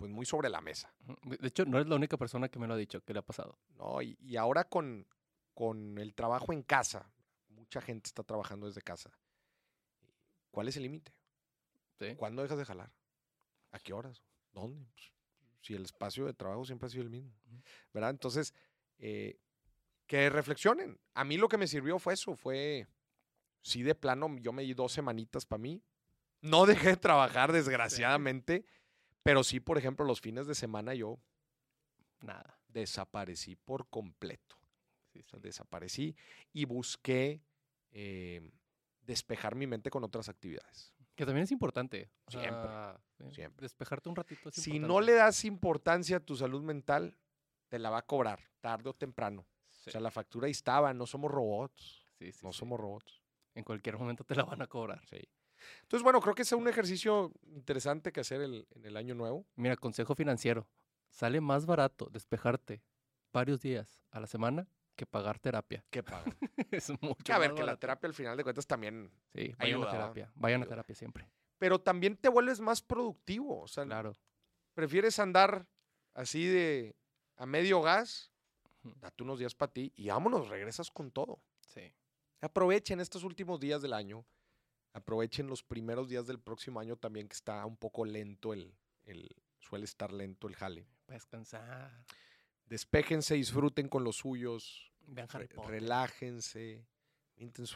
pues muy sobre la mesa. De hecho, no eres la única persona que me lo ha dicho, que le ha pasado. ¿no? Y, y ahora con, con el trabajo en casa, mucha gente está trabajando desde casa. ¿Cuál es el límite? ¿sí? ¿Cuándo dejas de jalar? ¿A qué horas? ¿Dónde? Pues, si el espacio de trabajo siempre ha sido el mismo. ¿Verdad? Entonces, eh, que reflexionen. A mí lo que me sirvió fue eso, fue, sí de plano, yo me di dos semanitas para mí. No dejé de trabajar, desgraciadamente, pero sí, por ejemplo, los fines de semana yo Nada. desaparecí por completo. Sí, sí. desaparecí y busqué eh, despejar mi mente con otras actividades. Que también es importante. o Siempre. Despejarte un ratito es Si no le das importancia a tu salud mental, te la va a cobrar tarde o temprano. O sea, la factura ahí estaba, no somos robots. Sí, sí, no somos robots. En cualquier momento te la van a cobrar. Sí. Entonces, bueno, creo que es un ejercicio interesante que hacer el- en el año nuevo. Mira, consejo financiero. Sale más barato despejarte varios días a la semana que pagar terapia. ¿Qué paga? [laughs] es mucho Que a ver, que la terapia al final de cuentas también. Sí, vayan ayuda, a terapia. Vayan a Ayuda. terapia siempre. Pero también te vuelves más productivo. O sea, Claro. prefieres andar así de a medio gas, date unos días para ti y vámonos, regresas con todo. Sí. Aprovechen estos últimos días del año. Aprovechen los primeros días del próximo año también, que está un poco lento el, el suele estar lento el jale. Para descansar. Despéjense, disfruten con los suyos, Vean Harry re- Potter. relájense,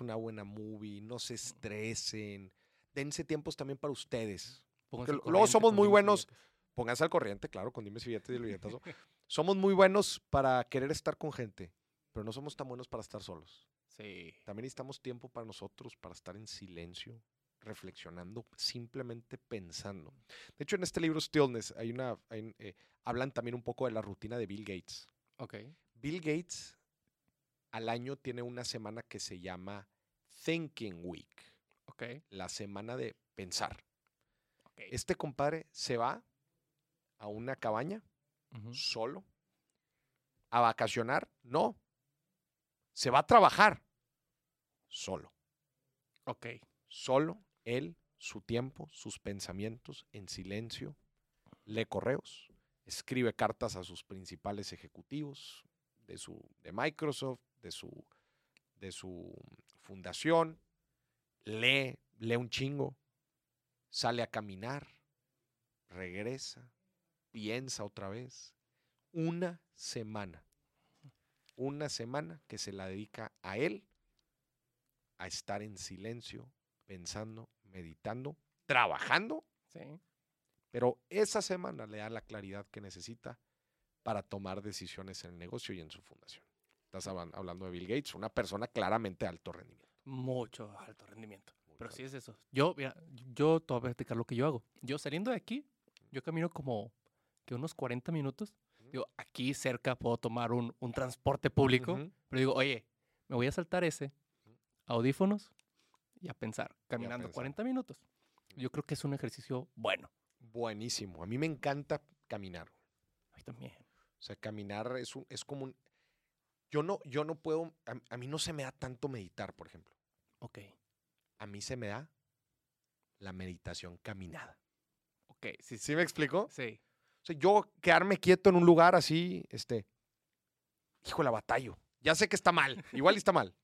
una buena movie, no se estresen, dense tiempos también para ustedes. Luego somos muy buenos. Pónganse al corriente, claro, con dimes y billetes y el [laughs] billetazo. somos muy buenos para querer estar con gente, pero no somos tan buenos para estar solos. Sí. También necesitamos tiempo para nosotros, para estar en silencio, reflexionando, simplemente pensando. De hecho, en este libro Stillness hay una, hay eh, hablan también un poco de la rutina de Bill Gates. Bill Gates al año tiene una semana que se llama Thinking Week, la semana de pensar. Este compadre se va a una cabaña solo a vacacionar, no. Se va a trabajar solo. Ok. Solo él, su tiempo, sus pensamientos en silencio, lee correos, escribe cartas a sus principales ejecutivos de, su, de Microsoft, de su, de su fundación, lee, lee un chingo, sale a caminar, regresa, piensa otra vez. Una semana. Una semana que se la dedica a él a estar en silencio, pensando, meditando, trabajando, Sí. pero esa semana le da la claridad que necesita para tomar decisiones en el negocio y en su fundación. Estás hablan- hablando de Bill Gates, una persona claramente de alto rendimiento. Mucho alto rendimiento. Pero alto. sí es eso. Yo, mira, yo te voy a platicar lo que yo hago. Yo saliendo de aquí, yo camino como que unos 40 minutos. Digo, aquí cerca puedo tomar un, un transporte público. Pero digo, oye, me voy a saltar ese, audífonos y a pensar, caminando pensar. 40 minutos. Yo creo que es un ejercicio bueno. Buenísimo. A mí me encanta caminar. A mí también. O sea, caminar es, un, es como un... Yo no, yo no puedo... A, a mí no se me da tanto meditar, por ejemplo. Ok, A mí se me da la meditación caminada. ok, sí, sí. ¿Sí me explico? Sí, O sea, yo quedarme quieto en un lugar así, este... Hijo, la batallo. Ya sé que está mal. Igual está mal.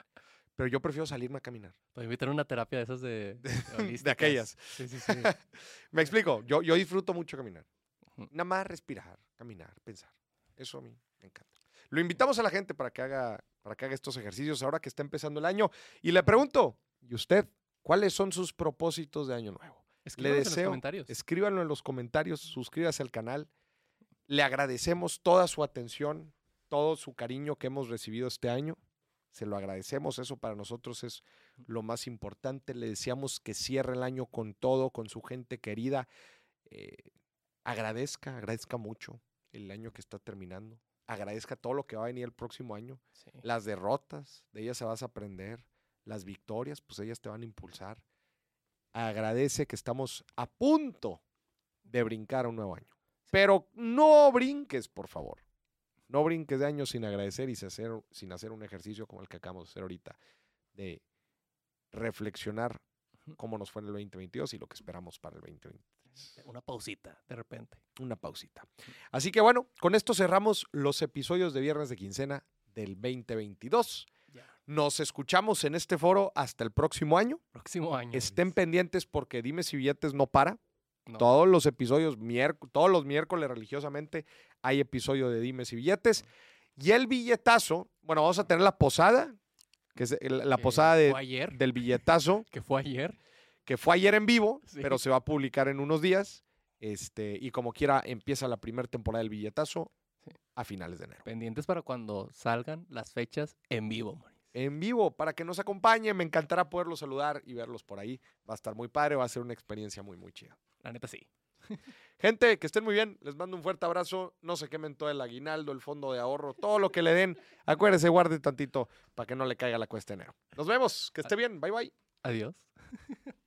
Pero yo prefiero salirme a caminar. Para invitar una terapia de esas de... [laughs] de aquellas. Sí, sí, sí. [laughs] Me explico. Yo, yo disfruto mucho caminar. Nada más respirar, caminar, pensar. Eso a mí me encanta. Lo invitamos a la gente para que haga, para que haga estos ejercicios ahora que está empezando el año. Y le pregunto, ¿y usted cuáles son sus propósitos de año nuevo? Escríbanos en deseo- los comentarios. Escríbanlo en los comentarios, suscríbase al canal. Le agradecemos toda su atención, todo su cariño que hemos recibido este año. Se lo agradecemos, eso para nosotros es lo más importante. Le deseamos que cierre el año con todo, con su gente querida. Eh, agradezca, agradezca mucho el año que está terminando. Agradezca todo lo que va a venir el próximo año. Sí. Las derrotas, de ellas se vas a aprender. Las victorias, pues ellas te van a impulsar. Agradece que estamos a punto de brincar a un nuevo año. Pero no brinques, por favor. No brinques de año sin agradecer y sin hacer, sin hacer un ejercicio como el que acabamos de hacer ahorita, de reflexionar cómo nos fue en el 2022 y lo que esperamos para el 2023 Una pausita, de repente. una pausita. Así que bueno, con esto cerramos los episodios de Viernes de Quincena del 2022. Nos escuchamos en este foro hasta el próximo año. Próximo año. Estén Luis. pendientes porque Dime si billetes no para. No. Todos los episodios, todos los miércoles religiosamente hay episodio de Dime si billetes. Y el billetazo, bueno, vamos a tener la posada, que es el- la Que posada de- ayer. del billetazo, [laughs] Que fue ayer. que fue ayer en vivo, Sí. pero se va a publicar en unos días. Este, y como quiera, empieza la primera temporada del billetazo Sí. a finales de enero. Pendientes para cuando salgan las fechas en vivo, Maurice. En vivo, para que nos acompañen, me encantará poderlos saludar y verlos por ahí. Va a estar muy padre, va a ser una experiencia muy, muy chida. La neta sí. [laughs] Gente, que estén muy bien. Les mando un fuerte abrazo. No se quemen todo el aguinaldo, el fondo de ahorro, todo lo que le den. Acuérdese, guarde tantito para que no le caiga la cuesta enero. Nos vemos. Que esté bien. Bye, bye. Adiós. [laughs]